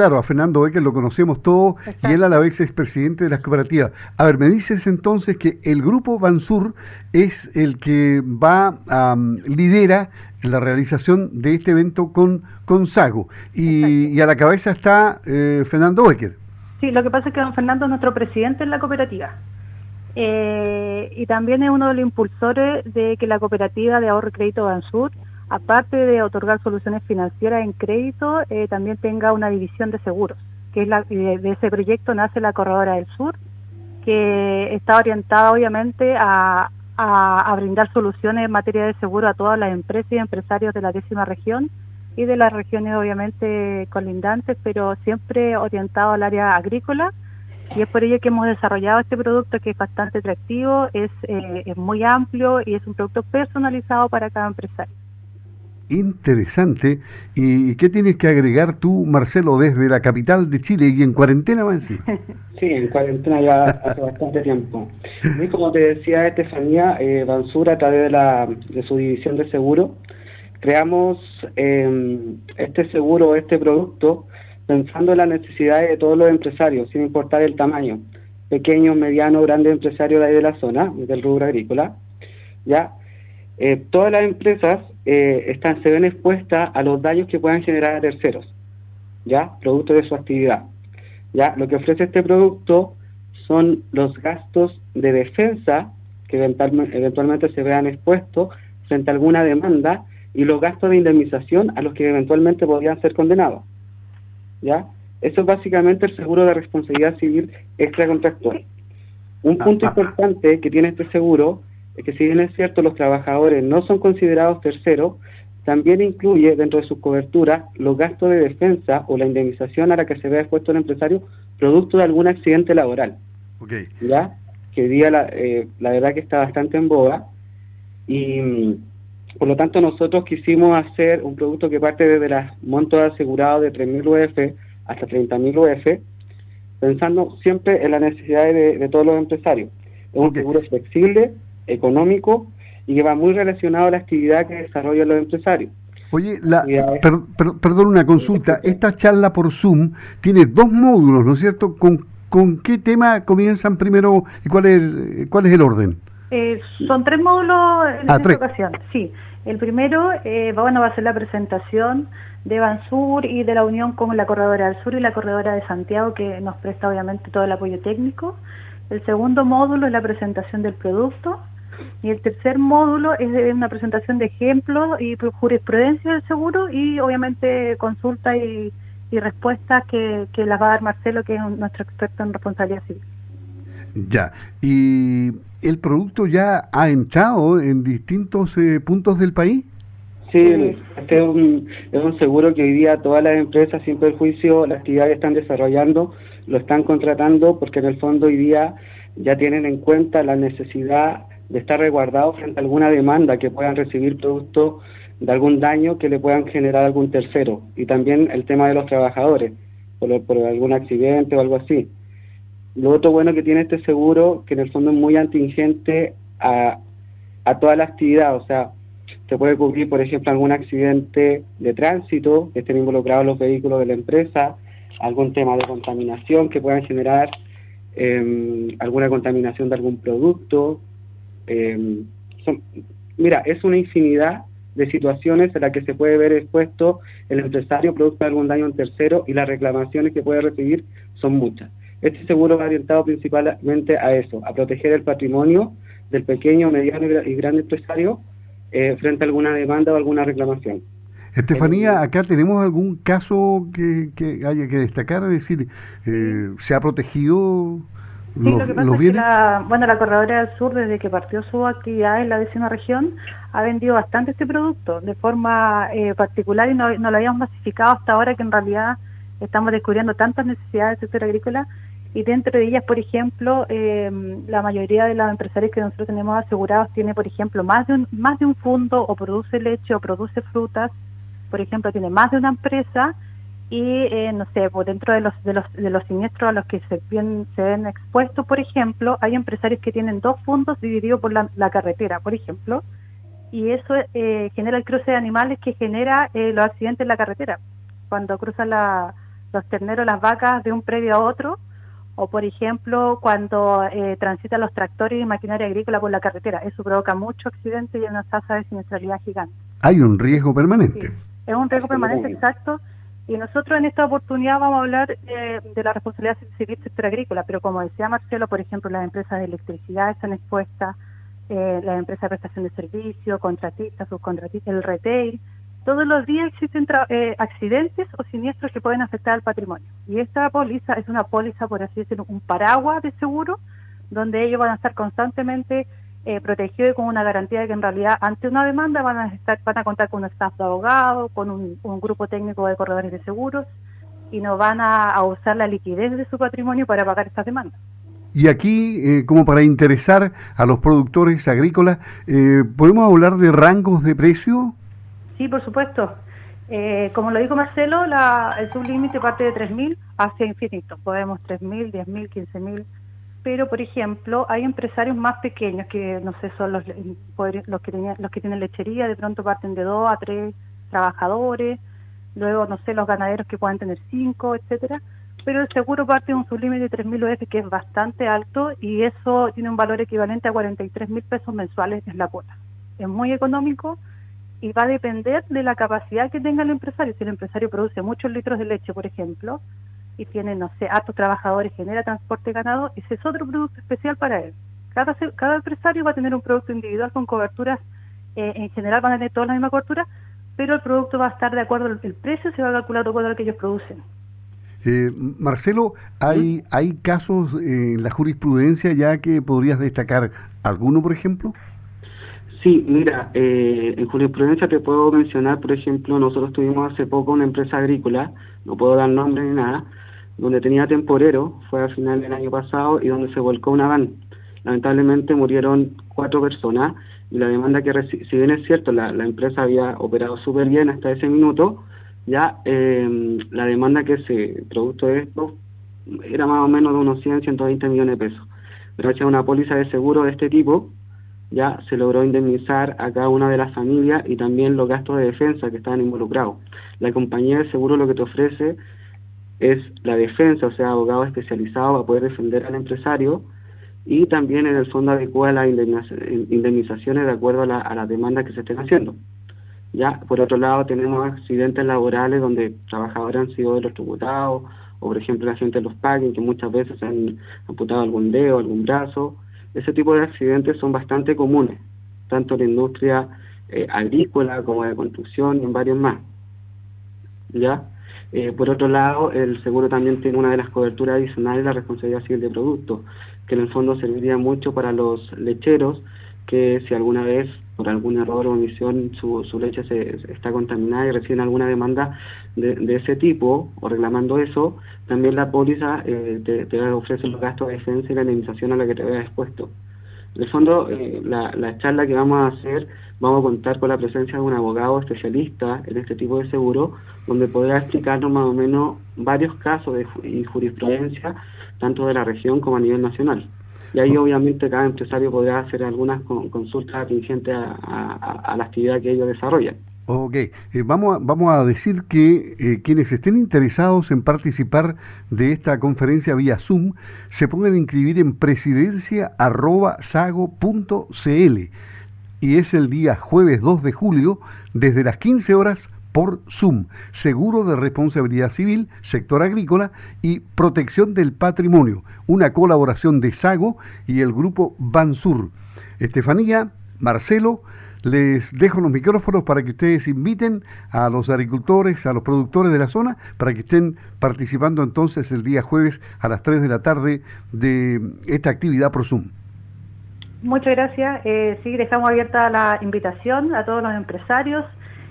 Claro, a Fernando Becker lo conocemos todos y él a la vez es presidente de las cooperativas. A ver, me dices entonces que el grupo Bansur es el que va a lidera la realización de este evento con, con Sago y, a la cabeza está eh, Fernando Becker. Sí, lo que pasa es que don Fernando es nuestro presidente en la cooperativa. Eh, y también es uno de los impulsores de que la cooperativa de ahorro y crédito Bansur aparte de otorgar soluciones financieras en crédito, eh, también tenga una división de seguros, que es la, de, ese proyecto nace la Corredora del Sur, que está orientada obviamente a, brindar soluciones en materia de seguro a todas las empresas y empresarios de la décima región y de las regiones obviamente colindantes, pero siempre orientado al área agrícola. Y es por ello que hemos desarrollado este producto que es bastante atractivo, es, eh, es muy amplio y es un producto personalizado para cada empresario interesante. ¿Y qué tienes que agregar tú, Marcelo, desde la capital de Chile y en cuarentena, va Sí, en cuarentena ya hace bastante tiempo. Y como te decía Estefanía, eh, Bansura, a través de, la, de su división de seguro, creamos em, este seguro, este producto, pensando en las necesidades de todos los empresarios, sin importar el tamaño, pequeños, medianos, grandes empresarios de ahí de la zona, del rubro agrícola, ¿ya? Eh, todas las empresas eh, están, se ven expuestas a los daños que puedan generar a terceros, ¿ya? Producto de su actividad. ¿ya? Lo que ofrece este producto son los gastos de defensa que eventualmente se vean expuestos frente a alguna demanda y los gastos de indemnización a los que eventualmente podrían ser condenados. ¿Ya? Eso es básicamente el seguro de responsabilidad civil extracontractual. Un ah, punto ah, ah. importante que tiene este seguro que si bien es cierto los trabajadores no son considerados terceros, también incluye dentro de sus coberturas los gastos de defensa o la indemnización a la que se vea expuesto el empresario producto de algún accidente laboral. ¿Ya? Que día la, eh, la verdad que está bastante en boga y por lo tanto nosotros quisimos hacer un producto que parte desde los montos asegurados de 3.000 UF hasta 30.000 UF, pensando siempre en las necesidades de, todos los empresarios. Es un seguro flexible económico y que va muy relacionado a la actividad que desarrollan los empresarios. Oye, la, perdón una consulta. Esta charla por Zoom tiene dos módulos, ¿no es cierto? ¿Con, con qué tema comienzan primero y cuál es, cuál es el orden? Eh, son tres módulos en ah, esta ocasión, sí. El primero eh, bueno, va a ser la presentación de Bansur y de la unión con la Corredora del Sur y la Corredora de Santiago, que nos presta obviamente todo el apoyo técnico. El segundo módulo es la presentación del producto y el tercer módulo es una presentación de ejemplos y jurisprudencia del seguro y obviamente consulta y, respuestas que, las va a dar Marcelo, que es nuestro experto en responsabilidad civil. Ya, y el producto ya ha entrado en distintos eh, puntos del país. Sí, este es un, es un seguro que hoy día todas las empresas, sin perjuicio, la actividad que están desarrollando, lo están contratando porque en el fondo hoy día ya tienen en cuenta la necesidad de estar resguardado frente a alguna demanda que puedan recibir producto de algún daño que le puedan generar algún tercero. Y también el tema de los trabajadores, por, algún accidente o algo así. Lo otro bueno que tiene este seguro, que en el fondo es muy atingente a, a toda la actividad, o sea, se puede cubrir, por ejemplo, algún accidente de tránsito, que estén involucrados los vehículos de la empresa, algún tema de contaminación que puedan generar em, alguna contaminación de algún producto, eh, mira, es una infinidad de situaciones en las que se puede ver expuesto el empresario producto de algún daño en tercero y las reclamaciones que puede recibir son muchas. Este seguro va orientado principalmente a eso, a proteger el patrimonio del pequeño, mediano y gran empresario eh, frente a alguna demanda o alguna reclamación. Estefanía, acá tenemos algún caso que, haya que destacar, es decir, eh, ¿se ha protegido Sí, lo que pasa es que la, bueno, la Corredora del Sur, desde que partió su actividad en la décima región, ha vendido bastante este producto de forma eh, particular y no, no, lo habíamos masificado hasta ahora que en realidad estamos descubriendo tantas necesidades del sector agrícola y dentro de ellas, por ejemplo, eh, la mayoría de los empresarios que nosotros tenemos asegurados tiene, por ejemplo, más de un, más de un fondo o produce leche o produce frutas, por ejemplo, tiene más de una empresa y eh, no sé, por dentro de los, de los, de los siniestros a los que se ven, se ven expuestos, por ejemplo, hay empresarios que tienen dos fondos divididos por la, carretera, por ejemplo, y eso eh, genera el cruce de animales que genera eh, los accidentes en la carretera. Cuando cruzan la, los terneros, las vacas de un predio a otro, o por ejemplo cuando eh, transitan los tractores y maquinaria agrícola por la carretera. Eso provoca mucho accidente y una tasa de siniestralidad gigante. Hay un riesgo permanente. es un riesgo permanente, exacto. Y nosotros en esta oportunidad vamos a hablar eh, de la responsabilidad civil sector agrícola, pero como decía Marcelo, por ejemplo, las empresas de electricidad están expuestas, eh, las empresas de prestación de servicios, contratistas, subcontratistas, el retail, todos los días existen eh, accidentes o siniestros que pueden afectar al patrimonio. Y esta póliza es una póliza, por así decirlo, un paraguas de seguro, donde ellos van a estar constantemente eh, protegidos y con una garantía de que en realidad ante una demanda van a estar van a contar con un staff de abogados, con un, grupo técnico de corredores de seguros y no van a, usar la liquidez de su patrimonio para pagar estas demandas. Y aquí, eh, como para interesar a los productores agrícolas, ¿podemos hablar de rangos de precio? Sí, por supuesto. Eh, como lo dijo Marcelo, la, el sublímite parte de 3.000 hacia infinito. Podemos 3.000, 10.000, 15.000. Pero, por ejemplo, hay empresarios más pequeños que, no sé, son los, los, que, tenían, los que tienen lechería, de pronto parten de 2 a 3 trabajadores. Luego, no sé, los ganaderos que pueden tener 5, etcétera. Pero el seguro parte de un sublímite de 3.000 UF que es bastante alto y eso tiene un valor equivalente a 43.000 pesos mensuales, es la cuota. Es muy económico y va a depender de la capacidad que tenga el empresario. Si el empresario produce muchos litros de leche, por ejemplo, y tiene, no sé, altos trabajadores, genera transporte ganado, ese es otro producto especial para él. Cada, cada empresario va a tener un producto individual con coberturas, eh, en general van a tener todas la misma cobertura, pero el producto va a estar de acuerdo, el precio se va a calcular de acuerdo a lo que ellos producen. Eh, Marcelo, ¿hay, ¿hay casos en la jurisprudencia ya que podrías destacar alguno, por ejemplo? Sí, mira, eh, en jurisprudencia te puedo mencionar, por ejemplo, nosotros tuvimos hace poco una empresa agrícola, no puedo dar nombre ni nada, donde tenía temporero, fue al final del año pasado, y donde se volcó una van. Lamentablemente murieron cuatro personas, y la demanda que si bien es cierto, la, empresa había operado súper bien hasta ese minuto, ya eh, la demanda que se, producto de esto, era más o menos de unos 100, 120 millones de pesos. Gracias a una póliza de seguro de este tipo, ya se logró indemnizar a cada una de las familias y también los gastos de defensa que estaban involucrados. La compañía de seguro lo que te ofrece es la defensa, o sea, abogado especializado para poder defender al empresario y también en el fondo adecua las indemnizaciones de acuerdo a la, a demanda que se estén haciendo. Ya, por otro lado, tenemos accidentes laborales donde trabajadores han sido electrocutados, o por ejemplo la gente los paguen, que muchas veces han amputado algún dedo, algún brazo, ese tipo de accidentes son bastante comunes, tanto en la industria eh, agrícola como de construcción y en varios más. ¿Ya? Eh, por otro lado, el seguro también tiene una de las coberturas adicionales, la responsabilidad civil de producto, que en el fondo serviría mucho para los lecheros que si alguna vez por algún error o omisión su, su leche se, está contaminada y reciben alguna demanda de, ese tipo o reclamando eso, también la póliza eh, te, ofrece los gastos de defensa y la indemnización a la que te veas expuesto. En el fondo, eh, la, la, charla que vamos a hacer, vamos a contar con la presencia de un abogado especialista en este tipo de seguro, donde podrá explicarnos más o menos varios casos de, y jurisprudencia, tanto de la región como a nivel nacional. Y ahí obviamente cada empresario podrá hacer algunas consultas atingentes a, la actividad que ellos desarrollan. Ok, eh, vamos, a, vamos a decir que eh, quienes estén interesados en participar de esta conferencia vía Zoom se pueden inscribir en presidencia.sago.cl y es el día jueves 2 de julio desde las 15 horas por Zoom, Seguro de Responsabilidad Civil, Sector Agrícola y Protección del Patrimonio, una colaboración de Sago y el grupo Bansur. Estefanía, Marcelo, les dejo los micrófonos para que ustedes inviten a los agricultores, a los productores de la zona, para que estén participando entonces el día jueves a las 3 de la tarde de esta actividad por Zoom. Muchas gracias. Eh, sí, dejamos abierta la invitación a todos los empresarios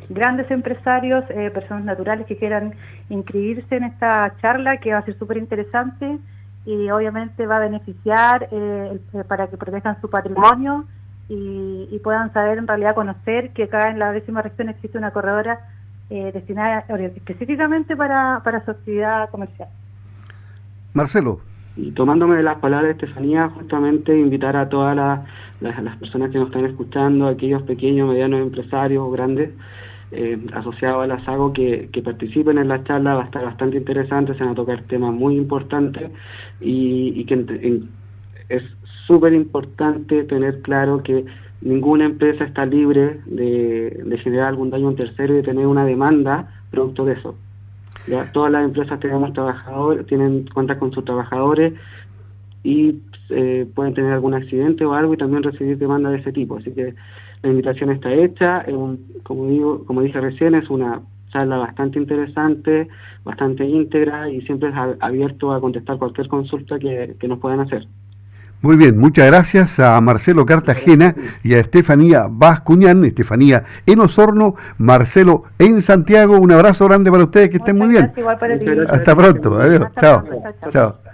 grandes empresarios, eh, personas naturales que quieran inscribirse en esta charla que va a ser súper interesante y obviamente va a beneficiar eh, eh, para que protejan su patrimonio y, puedan saber en realidad conocer que acá en la décima región existe una corredora destinada específicamente para, para su actividad comercial. Marcelo. Y tomándome de las palabras de Estefanía, justamente invitar a todas las, las, las personas que nos están escuchando, aquellos pequeños, medianos empresarios o grandes, eh, asociados a la SAGO que, participen en la charla, va a estar bastante interesante, se van a tocar temas muy importantes y, que es súper importante tener claro que ninguna empresa está libre de, generar algún daño a un tercero y de tener una demanda producto de eso. Ya todas las empresas tenemos trabajadores, tienen cuentas con sus trabajadores y eh, pueden tener algún accidente o algo y también recibir demanda de ese tipo. Así que la invitación está hecha, como digo, como dije recién, es una charla bastante interesante, bastante íntegra y siempre es abierto a contestar cualquier consulta que nos puedan hacer. Muy bien, muchas gracias a Marcelo Cartagena y a Estefanía Vascuñán, Estefanía en Osorno, Marcelo en Santiago. Un abrazo grande para ustedes, que estén muy bien. Hasta pronto, adiós. chao. chao.